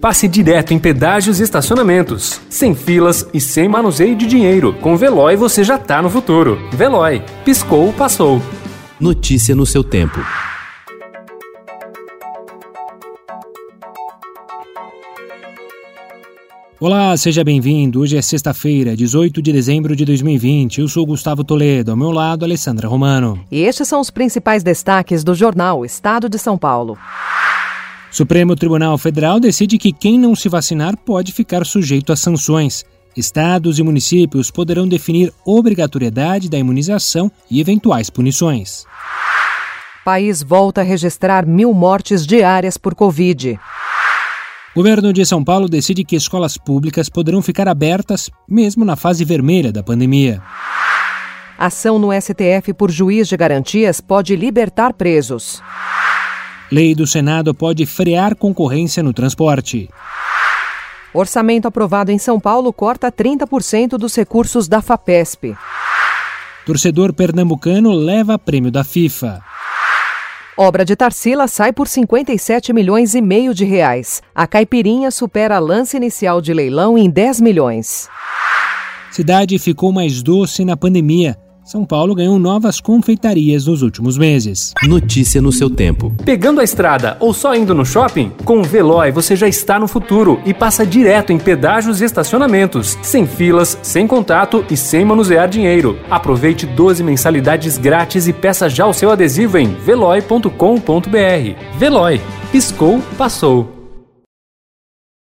passe direto em pedágios e estacionamentos, sem filas e sem manuseio de dinheiro. Com Veloy você já tá no futuro. Veloy, piscou, passou. Notícia no seu tempo. Olá, seja bem-vindo. Hoje é sexta-feira, 18 de dezembro de 2020. Eu sou Gustavo Toledo, ao meu lado, Alessandra Romano. E estes são os principais destaques do jornal Estado de São Paulo. Supremo Tribunal Federal decide que quem não se vacinar pode ficar sujeito a sanções. Estados e municípios poderão definir obrigatoriedade da imunização e eventuais punições. País volta a registrar mil mortes diárias por Covid. O governo de São Paulo decide que escolas públicas poderão ficar abertas mesmo na fase vermelha da pandemia. Ação no STF por juiz de garantias pode libertar presos. Lei do Senado pode frear concorrência no transporte. Orçamento aprovado em São Paulo corta 30% dos recursos da FAPESP. Torcedor pernambucano leva prêmio da FIFA. Obra de Tarsila sai por 57 milhões e meio de reais. A caipirinha supera lance inicial de leilão em 10 milhões. Cidade ficou mais doce na pandemia. São Paulo ganhou novas confeitarias nos últimos meses. Notícia no seu tempo. Pegando a estrada ou só indo no shopping? Com o Veloy você já está no futuro e passa direto em pedágios e estacionamentos, sem filas, sem contato e sem manusear dinheiro. Aproveite 12 mensalidades grátis e peça já o seu adesivo em veloy.com.br. Veloy, piscou, passou.